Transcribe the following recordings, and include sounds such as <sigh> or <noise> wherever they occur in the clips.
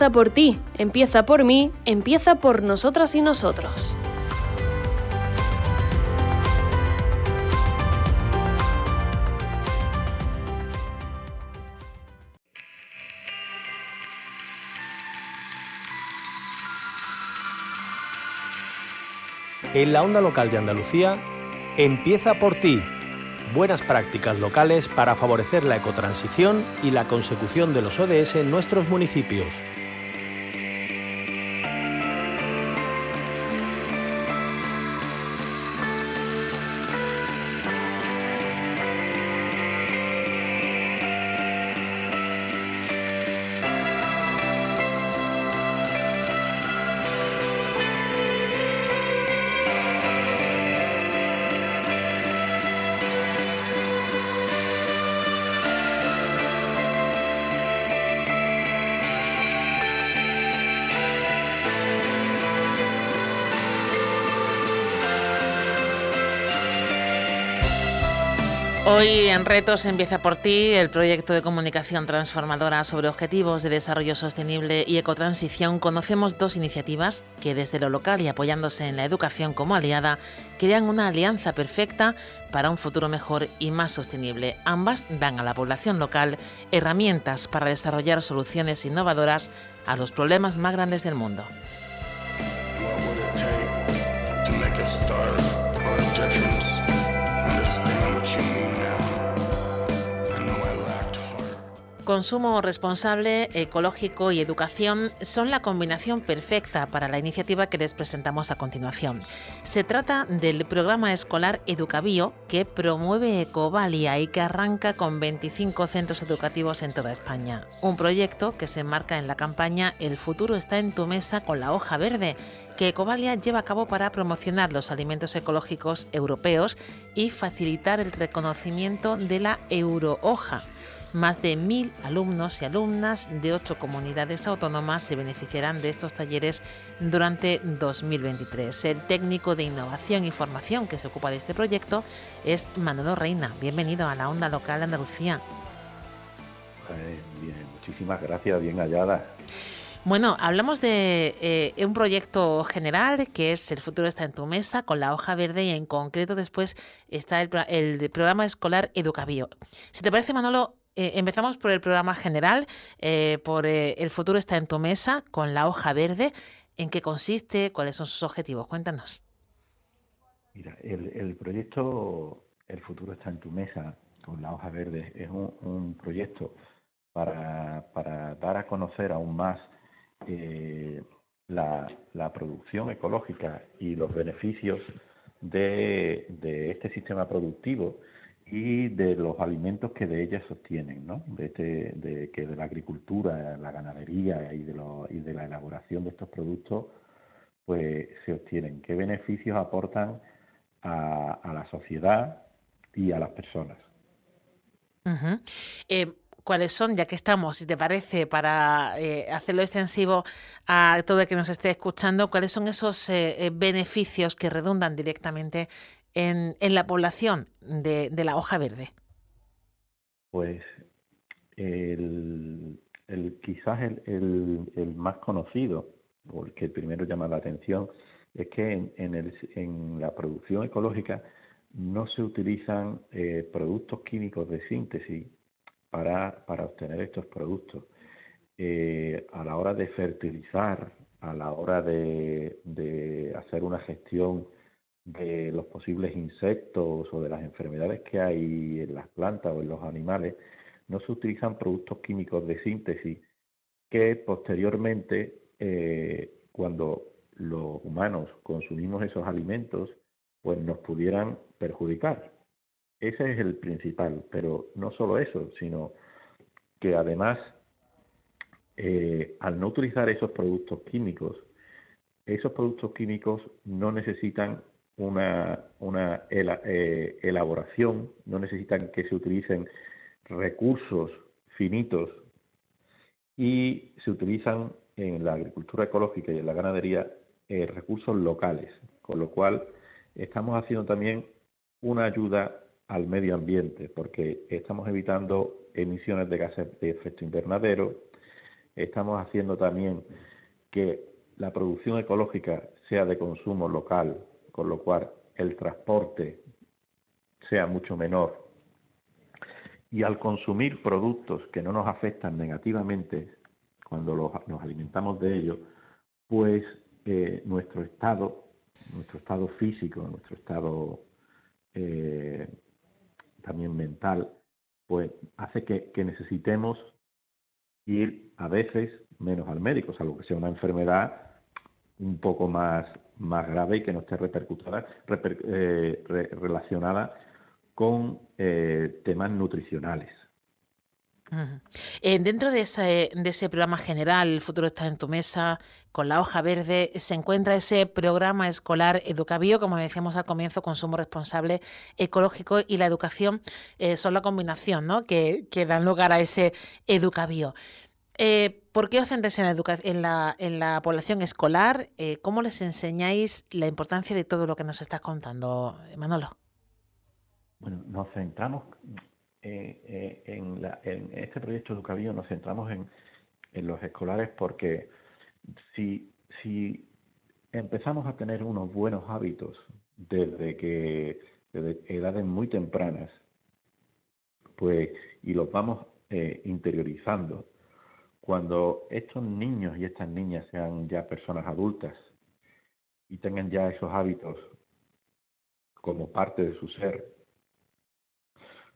empieza por ti, empieza por mí, empieza por nosotras y nosotros. En la onda local de Andalucía, empieza por ti. Buenas prácticas locales para favorecer la ecotransición y la consecución de los ODS en nuestros municipios. Hoy en Retos empieza por ti el proyecto de comunicación transformadora sobre objetivos de desarrollo sostenible y ecotransición. Conocemos dos iniciativas que desde lo local y apoyándose en la educación como aliada crean una alianza perfecta para un futuro mejor y más sostenible. Ambas dan a la población local herramientas para desarrollar soluciones innovadoras a los problemas más grandes del mundo. Consumo responsable, ecológico y educación son la combinación perfecta para la iniciativa que les presentamos a continuación. Se trata del programa escolar Educabio que promueve Ecovalia y que arranca con 25 centros educativos en toda España. Un proyecto que se enmarca en la campaña El futuro está en tu mesa con la hoja verde, que Ecovalia lleva a cabo para promocionar los alimentos ecológicos europeos y facilitar el reconocimiento de la eurohoja. Más de mil alumnos y alumnas de ocho comunidades autónomas se beneficiarán de estos talleres durante 2023. El técnico de innovación y formación que se ocupa de este proyecto es Manolo Reina. Bienvenido a la Onda Local de Andalucía. bien, muchísimas gracias, bien hallada. Bueno, hablamos de eh, un proyecto general que es El futuro está en tu mesa con la hoja verde y en concreto después está el, el programa escolar Educabio. Si te parece, Manolo, eh, empezamos por el programa general, eh, por eh, El futuro está en tu mesa, con la hoja verde. ¿En qué consiste? ¿Cuáles son sus objetivos? Cuéntanos. Mira, el, proyecto El futuro está en tu mesa, con la hoja verde, es un, proyecto para, dar a conocer aún más la, producción ecológica y los beneficios de, de este sistema productivo y de los alimentos que de ellas sostienen, ¿no? De, este, de que de la agricultura, la ganadería y de, y de la elaboración de estos productos, pues se obtienen. ¿Qué beneficios aportan a, la sociedad y a las personas? Eh, ¿Cuáles son, ya que estamos, si te parece, para eh, hacerlo extensivo a todo el que nos esté escuchando, cuáles son esos eh, beneficios que redundan directamente en, la población de, la hoja verde? Pues el, quizás el, más conocido, o el que primero llama la atención, es que en, la producción ecológica no se utilizan eh, productos químicos de síntesis para, obtener estos productos. Eh, a la hora de fertilizar, a la hora de, hacer una gestión de los posibles insectos o de las enfermedades que hay en las plantas o en los animales, no se utilizan productos químicos de síntesis que posteriormente, eh, cuando los humanos consumimos esos alimentos, pues nos pudieran perjudicar. Ese es el principal, pero no solo eso, sino que además, eh, al no utilizar esos productos químicos, esos productos químicos no necesitan una, eh, elaboración, no necesitan que se utilicen recursos finitos y se utilizan en la agricultura ecológica y en la ganadería eh, recursos locales, con lo cual estamos haciendo también una ayuda al medio ambiente, porque estamos evitando emisiones de gases de efecto invernadero, estamos haciendo también que la producción ecológica sea de consumo local, con lo cual el transporte sea mucho menor. Y al consumir productos que no nos afectan negativamente cuando nos alimentamos de ellos, pues eh, nuestro estado, nuestro estado físico, nuestro estado eh, también mental, pues hace que, necesitemos ir a veces menos al médico, salvo que sea una enfermedad un poco más, más grave y que no esté repercutada, eh, relacionada con temas nutricionales. Eh, dentro de ese, de ese programa general, El futuro está en tu mesa, con la hoja verde, se encuentra ese programa escolar Educabio, como decíamos al comienzo, consumo responsable ecológico y la educación eh, son la combinación ¿no? que, que, dan lugar a ese Educabio. Eh, ¿Por qué os centráis en la, en, la, en la población escolar? ¿Cómo les enseñáis la importancia de todo lo que nos estás contando, Manolo? Bueno, nos centramos eh, eh, en, en, este proyecto educativo nos centramos en, en los escolares porque si, si empezamos a tener unos buenos hábitos desde que desde edades muy tempranas, pues y los vamos eh, interiorizando, cuando estos niños y estas niñas sean ya personas adultas y tengan ya esos hábitos como parte de su ser,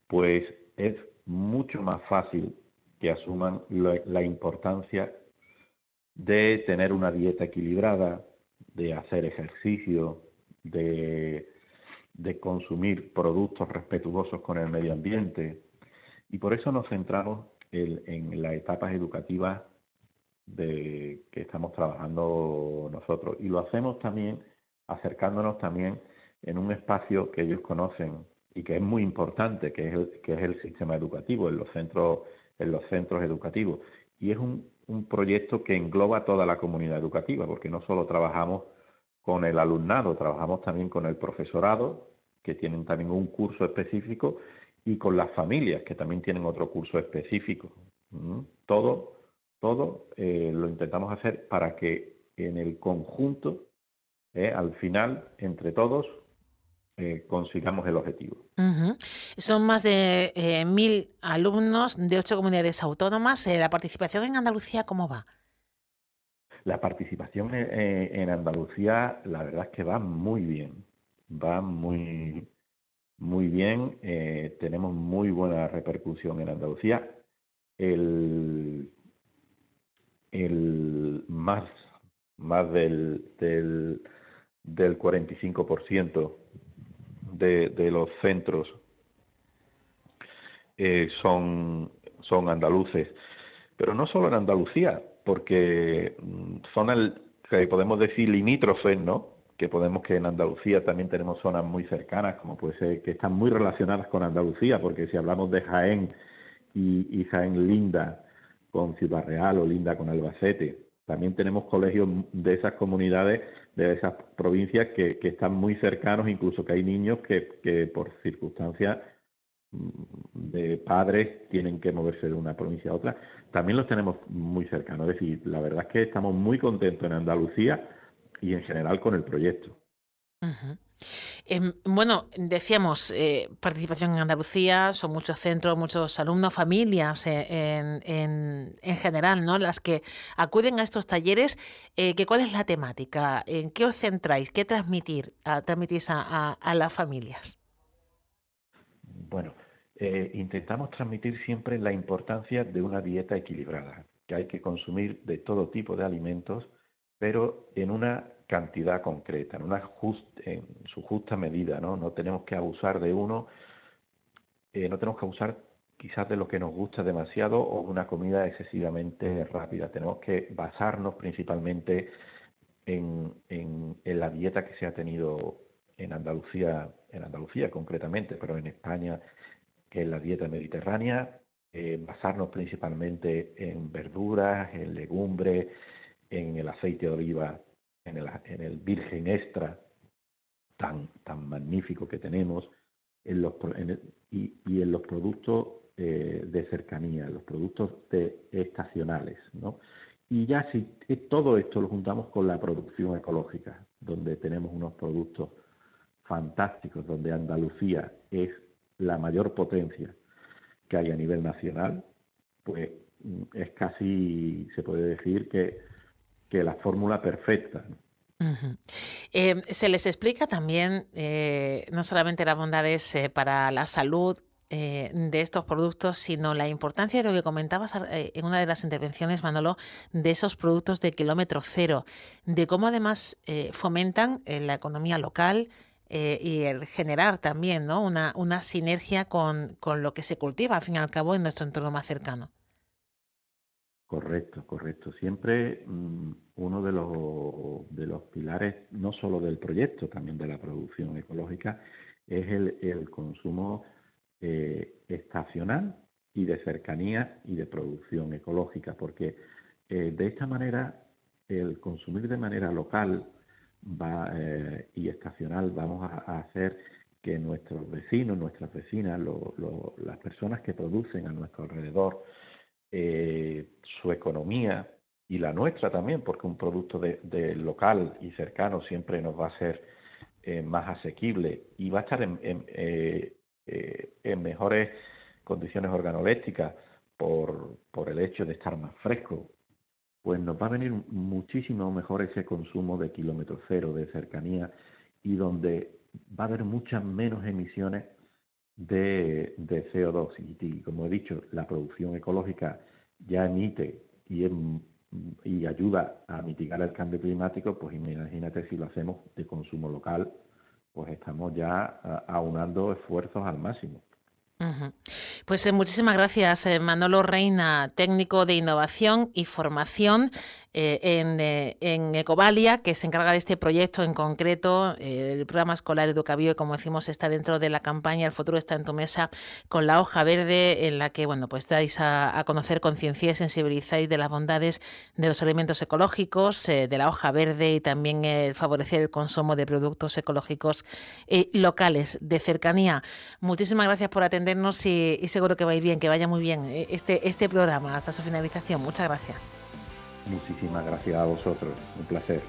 pues es mucho más fácil que asuman la, importancia de tener una dieta equilibrada, de hacer ejercicio, de, consumir productos respetuosos con el medio ambiente. Y por eso nos centramos en, las etapas educativas de que estamos trabajando nosotros. Y lo hacemos también acercándonos también en un espacio que ellos conocen, y que es muy importante, que es el, que es el sistema educativo en los centros, en los centros educativos. Y es un, un proyecto que engloba toda la comunidad educativa, porque no solo trabajamos con el alumnado, trabajamos también con el profesorado, que tienen también un curso específico, y con las familias, que también tienen otro curso específico. ¿Mm? Todo, todo eh, lo intentamos hacer para que en el conjunto, eh, al final, entre todos, eh, consigamos el objetivo. Son más de eh, mil alumnos de ocho comunidades autónomas. Eh, ¿La participación en Andalucía cómo va? La participación en Andalucía, la verdad es que va muy bien. Va muy, muy bien. tenemos muy buena repercusión en Andalucía. El, el más, más del, del, del 45% de, los centros eh, son, son andaluces, pero no solo en Andalucía, porque mm, son que podemos decir limítrofes, ¿no? Que podemos que en Andalucía también tenemos zonas muy cercanas, como puede ser que están muy relacionadas con Andalucía, porque si hablamos de Jaén y, y Jaén linda con Ciudad Real o linda con Albacete, también tenemos colegios de esas comunidades, de esas provincias que, están muy cercanos, incluso que hay niños que, que por circunstancias mm, de padres tienen que moverse de una provincia a otra, también los tenemos muy cercanos. Es decir, la verdad es que estamos muy contentos en Andalucía y en general con el proyecto. Em, bueno, decíamos, eh, participación en Andalucía, son muchos centros, muchos alumnos, familias eh, en, en, general, ¿no? Las que acuden a estos talleres. Eh, ¿Cuál es la temática? ¿En qué os centráis? ¿Qué transmitir, transmitís a, a, las familias? Bueno, intentamos transmitir siempre la importancia de una dieta equilibrada, que hay que consumir de todo tipo de alimentos, pero en una cantidad concreta, en, una en su justa medida, ¿no? No tenemos que abusar de uno, eh, no tenemos que abusar quizás de lo que nos gusta demasiado o una comida excesivamente rápida. Tenemos que basarnos principalmente en, en, la dieta que se ha tenido en Andalucía, en Andalucía concretamente, pero en España, que es la dieta mediterránea, eh, basarnos principalmente en verduras, en legumbres, en el aceite de oliva en el, en el virgen extra tan, tan magnífico que tenemos, en y, y, en los productos eh, de cercanía, los productos de, estacionales. ¿no? Y ya si todo esto lo juntamos con la producción ecológica, donde tenemos unos productos fantásticos, donde Andalucía es la mayor potencia que hay a nivel nacional, pues mm, es casi, se puede decir que que la fórmula perfecta. Em, se les explica también eh, no solamente las bondades eh, para la salud eh, de estos productos, sino la importancia de lo que comentabas en una de las intervenciones, Manolo, de esos productos de kilómetro cero, de cómo además fomentan la economía local, y el generar también ¿no? una, una sinergia con, con, lo que se cultiva al fin y al cabo en nuestro entorno más cercano. Correcto, correcto. Siempre mm, uno de los, de los pilares, no solo del proyecto, también de la producción ecológica, es el, el consumo eh, estacional y de cercanía y de producción ecológica, porque eh, de esta manera el consumir de manera local va, eh, y estacional vamos a, hacer que nuestros vecinos, nuestras vecinas, las personas que producen a nuestro alrededor, eh, su economía y la nuestra también, porque un producto de, local y cercano siempre nos va a ser eh, más asequible y va a estar en, eh, en, mejores condiciones organolépticas por, por el hecho de estar más fresco, pues nos va a venir muchísimo mejor ese consumo de kilómetro cero, de cercanía, y donde va a haber muchas menos emisiones de, de CO2. Y, como he dicho, la producción ecológica ya emite y, y ayuda a mitigar el cambio climático, pues imagínate si lo hacemos de consumo local, pues estamos ya aunando esfuerzos al máximo. Pues eh, muchísimas gracias, eh, Manolo Reina, técnico de innovación y formación eh, en, Ecovalia, que se encarga de este proyecto en concreto, el programa escolar Educavio, y como decimos, está dentro de la campaña El futuro está en tu mesa, con la hoja verde, en la que, bueno, pues dais a, conocer, conciencia y sensibilizáis de las bondades de los alimentos ecológicos, de la hoja verde y también el favorecer el consumo de productos ecológicos locales, de cercanía. Muchísimas gracias por atender y, seguro que va a ir bien, que vaya muy bien eh, este, este programa hasta su finalización. Muchas gracias. Muchísimas gracias a vosotros. Un placer.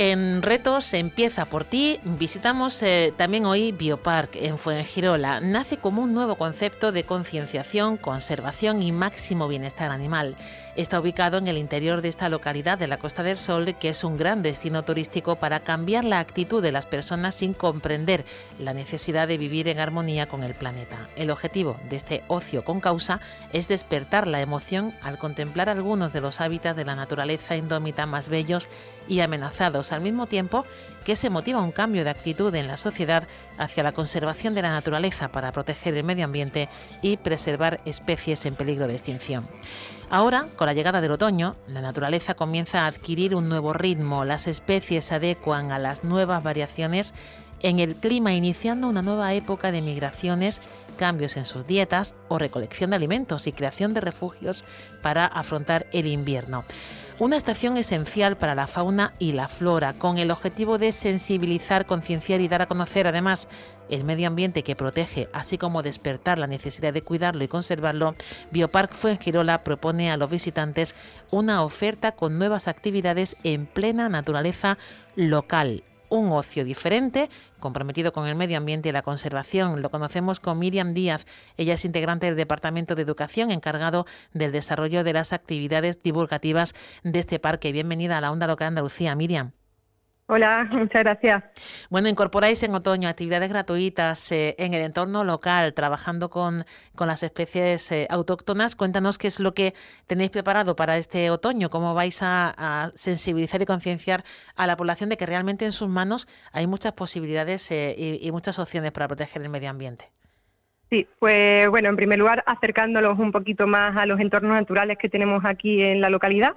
En Retos empieza por ti. Visitamos eh, también hoy Biopark en Fuengirola. Nace como un nuevo concepto de concienciación, conservación y máximo bienestar animal. Está ubicado en el interior de esta localidad de la Costa del Sol, que es un gran destino turístico para cambiar la actitud de las personas sin comprender la necesidad de vivir en armonía con el planeta. El objetivo de este ocio con causa es despertar la emoción al contemplar algunos de los hábitats de la naturaleza indómita más bellos y amenazados al mismo tiempo que se motiva un cambio de actitud en la sociedad hacia la conservación de la naturaleza para proteger el medio ambiente y preservar especies en peligro de extinción. Ahora, con la llegada del otoño, la naturaleza comienza a adquirir un nuevo ritmo, las especies se adecuan a las nuevas variaciones en el clima, iniciando una nueva época de migraciones, cambios en sus dietas o recolección de alimentos y creación de refugios para afrontar el invierno. Una estación esencial para la fauna y la flora, con el objetivo de sensibilizar, concienciar y dar a conocer además el medio ambiente que protege, así como despertar la necesidad de cuidarlo y conservarlo, Biopark Fuengirola propone a los visitantes una oferta con nuevas actividades en plena naturaleza local, un ocio diferente, comprometido con el medio ambiente y la conservación. Lo conocemos con Miriam Díaz. Ella es integrante del Departamento de Educación encargado del desarrollo de las actividades divulgativas de este parque. Bienvenida a la Onda Local Andalucía, Miriam. Hola, muchas gracias. Bueno, incorporáis en otoño actividades gratuitas eh, en el entorno local, trabajando con, las especies eh, autóctonas. Cuéntanos qué es lo que tenéis preparado para este otoño, cómo vais a, sensibilizar y concienciar a la población de que realmente en sus manos hay muchas posibilidades eh, y, y muchas opciones para proteger el medio ambiente. Sí, pues bueno, en primer lugar, acercándolos un poquito más a los entornos naturales que tenemos aquí en la localidad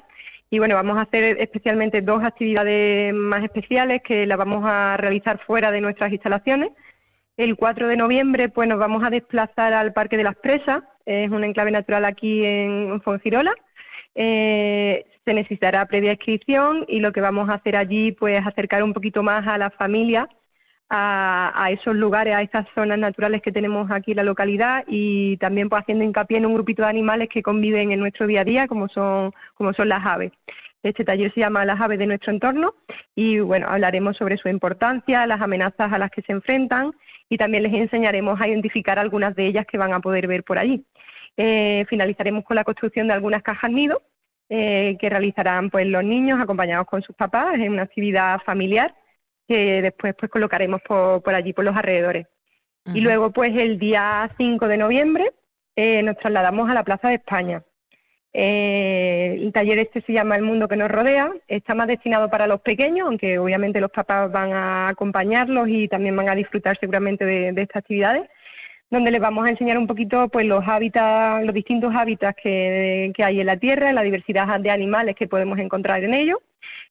y bueno, vamos a hacer especialmente dos actividades más especiales que las vamos a realizar fuera de nuestras instalaciones. El 4 de noviembre pues nos vamos a desplazar al Parque de las Presas, es un enclave natural aquí en Fongirola. Eh, se necesitará previa inscripción y lo que vamos a hacer allí pues es acercar un poquito más a las familias a, esos lugares, a estas zonas naturales que tenemos aquí en la localidad y también pues haciendo hincapié en un grupito de animales que conviven en nuestro día a día, como son, como son las aves. Este taller se llama Las aves de nuestro entorno y bueno, hablaremos sobre su importancia, las amenazas a las que se enfrentan y también les enseñaremos a identificar algunas de ellas que van a poder ver por allí. Eh, finalizaremos con la construcción de algunas cajas nido eh, que realizarán pues los niños acompañados con sus papás en una actividad familiar que después pues colocaremos por, por allí, por los alrededores. Y luego pues el día 5 de noviembre eh, nos trasladamos a la Plaza de España. Eh, el taller este se llama El Mundo que nos rodea, está más destinado para los pequeños, aunque obviamente los papás van a acompañarlos y también van a disfrutar seguramente de, de estas actividades, donde les vamos a enseñar un poquito pues los hábitats, los distintos hábitats que, que hay en la Tierra, la diversidad de animales que podemos encontrar en ellos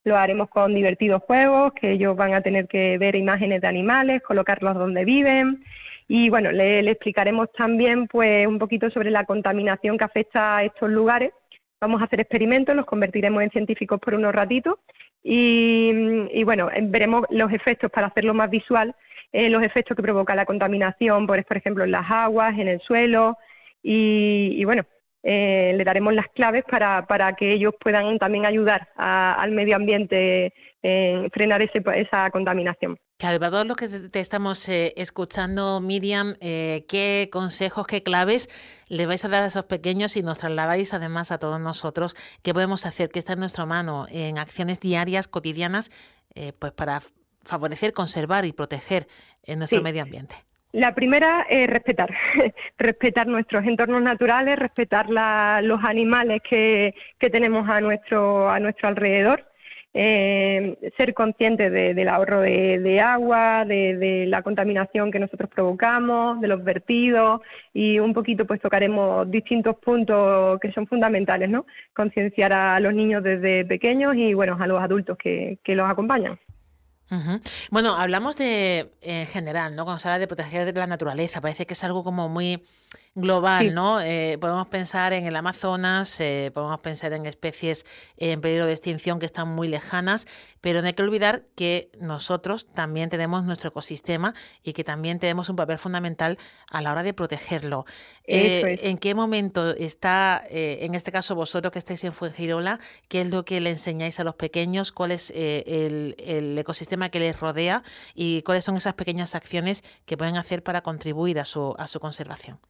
lo haremos con divertidos juegos, que ellos van a tener que ver imágenes de animales, colocarlos donde viven. Y bueno, le, explicaremos también pues un poquito sobre la contaminación que afecta a estos lugares. Vamos a hacer experimentos, los convertiremos en científicos por unos ratitos y, bueno, veremos los efectos para hacerlo más visual, eh, los efectos que provoca la contaminación, por, por ejemplo, en las aguas, en el suelo y bueno, eh, le daremos las claves para, para, que ellos puedan también ayudar al medio ambiente en frenar esa contaminación. Claro, para todos los que te estamos eh, escuchando, Miriam, eh, ¿qué consejos, qué claves le vais a dar a esos pequeños y nos trasladáis además a todos nosotros qué podemos hacer, qué está en nuestra mano en acciones diarias, cotidianas, pues para favorecer, conservar y proteger nuestro medio ambiente? La primera es respetar, <laughs> respetar nuestros entornos naturales, respetar los animales que, tenemos a nuestro, a nuestro alrededor, eh, ser conscientes del ahorro de, agua, de, la contaminación que nosotros provocamos, de los vertidos y un poquito pues tocaremos distintos puntos que son fundamentales, ¿no? Concienciar a los niños desde pequeños y bueno, a los adultos que los acompañan. Bueno, hablamos de, en general, ¿no? Cuando se habla de proteger la naturaleza, parece que es algo como muy global, ¿no? Eh, podemos pensar en el Amazonas, eh, podemos pensar en especies en peligro de extinción que están muy lejanas, pero no hay que olvidar que nosotros también tenemos nuestro ecosistema y que también tenemos un papel fundamental a la hora de protegerlo. Eh, ¿En qué momento está, en este caso vosotros que estáis en Fuengirola, qué es lo que le enseñáis a los pequeños, cuál es el, el ecosistema que les rodea y cuáles son esas pequeñas acciones que pueden hacer para contribuir a su, a su conservación?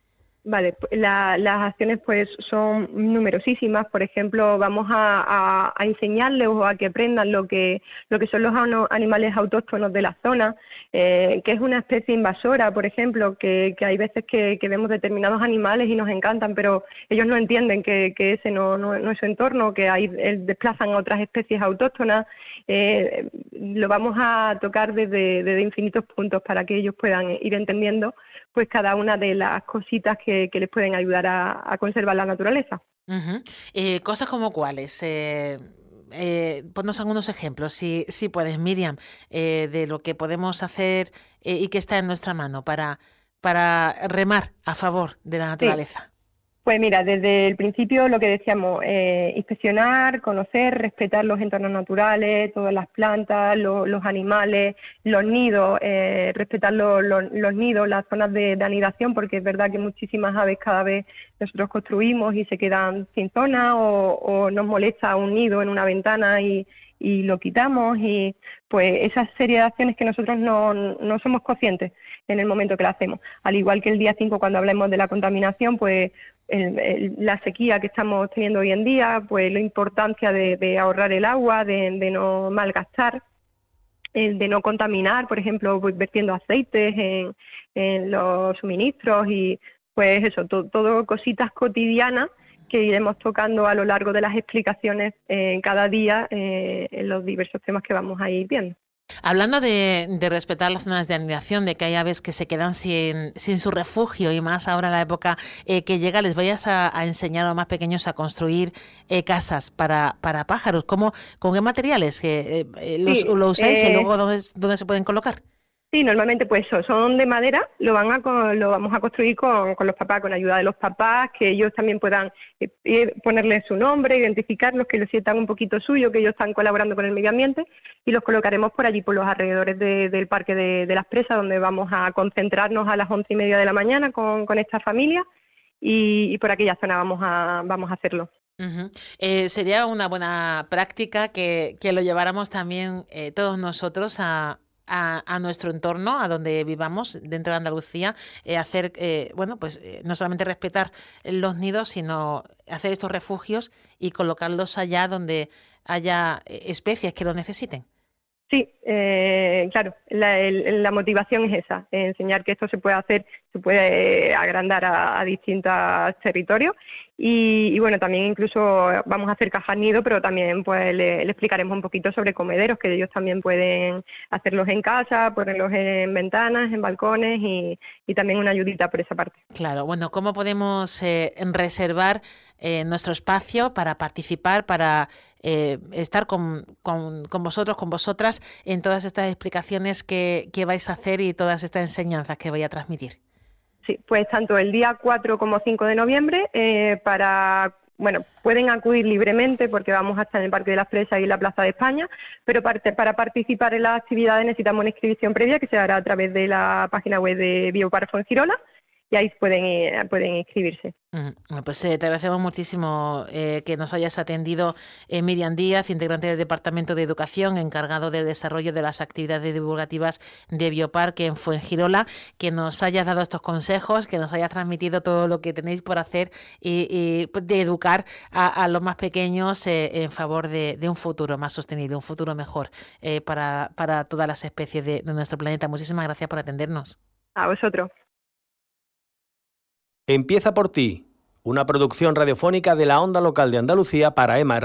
Vale, las acciones pues son numerosísimas. Por ejemplo, vamos a, enseñarles o a que aprendan lo que, lo que son los animales autóctonos de la zona, eh, que es una especie invasora, por ejemplo, que, hay veces que, vemos determinados animales y nos encantan, pero ellos no entienden que, ese no, no, es su entorno, que ahí desplazan a otras especies autóctonas. Eh, lo vamos a tocar desde, infinitos puntos para que ellos puedan ir entendiendo pues cada una de las cositas que, les pueden ayudar a, conservar la naturaleza. Eh, cosas como cuáles. Eh, eh, ponnos algunos ejemplos, si, si puedes, Miriam, eh, de lo que podemos hacer y que está en nuestra mano para, para remar a favor de la naturaleza. Pues mira, desde el principio lo que decíamos, eh, inspeccionar, conocer, respetar los entornos naturales, todas las plantas, los animales, los nidos, eh, respetar los nidos, las zonas de, anidación, porque es verdad que muchísimas aves cada vez nosotros construimos y se quedan sin zona o, nos molesta un nido en una ventana y, lo quitamos y pues esa serie de acciones que nosotros no, no somos conscientes en el momento que la hacemos. Al igual que el día 5 cuando hablemos de la contaminación, pues la sequía que estamos teniendo hoy en día, pues la importancia de, ahorrar el agua, de, no malgastar, de no contaminar, por ejemplo, pues, vertiendo aceites en, los suministros y pues eso, todo cositas cotidianas que iremos tocando a lo largo de las explicaciones eh, cada día eh, en los diversos temas que vamos a ir viendo. Hablando de, respetar las zonas de anidación, de que hay aves que se quedan sin, su refugio y más ahora en la época eh, que llega, les vayas a, enseñar a los más pequeños a construir eh, casas para, para pájaros. ¿Cómo, ¿Con qué materiales eh, los, lo usáis y luego dónde, dónde se pueden colocar? Sí, normalmente pues son de madera, lo van a lo vamos a construir con, los papás, con ayuda de los papás, que ellos también puedan eh, ponerle su nombre, identificarlos, que lo sientan un poquito suyo, que ellos están colaborando con el medio ambiente y los colocaremos por allí, por los alrededores del Parque de, las Presas, donde vamos a concentrarnos a las once y media de la mañana con, esta familia y, por aquella zona vamos a, vamos a hacerlo. Eh, sería una buena práctica que, lo lleváramos también eh, todos nosotros a, a, nuestro entorno, a donde vivamos dentro de Andalucía, eh, hacer, eh, bueno, pues eh, no solamente respetar los nidos, sino hacer estos refugios y colocarlos allá donde haya especies que lo necesiten. Sí, eh, claro, la, motivación es esa, enseñar que esto se puede hacer, se puede agrandar a, distintos territorios y, bueno, también incluso vamos a hacer cajas nido, pero también pues le, explicaremos un poquito sobre comederos, que ellos también pueden hacerlos en casa, ponerlos en ventanas, en balcones y, también una ayudita por esa parte. Claro, bueno, ¿cómo podemos eh, reservar eh, nuestro espacio para participar, para eh, estar con, con, vosotros, con vosotras, en todas estas explicaciones que, vais a hacer y todas estas enseñanzas que voy a transmitir. Sí, pues tanto el día 4 como 5 de noviembre eh, para bueno, pueden acudir libremente porque vamos a estar en el Parque de las Presas y la Plaza de España, pero para, participar en las actividades necesitamos una inscripción previa que se hará a través de la página web de Biopark Girola y ahí pueden, pueden inscribirse. Pues eh, te agradecemos muchísimo eh, que nos hayas atendido eh, Miriam Díaz, integrante del Departamento de Educación, encargado del desarrollo de las actividades divulgativas de Bioparque en Fuengirola, que nos hayas dado estos consejos, que nos hayas transmitido todo lo que tenéis por hacer y, pues, de educar a, los más pequeños en favor de, un futuro más sostenible, un futuro mejor para, para todas las especies de nuestro planeta. Muchísimas gracias por atendernos. A vosotros. Empieza por ti, una producción radiofónica de la onda local de Andalucía para EMA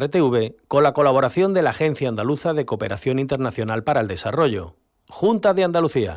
con la colaboración de la Agencia Andaluza de Cooperación Internacional para el Desarrollo. Junta de Andalucía.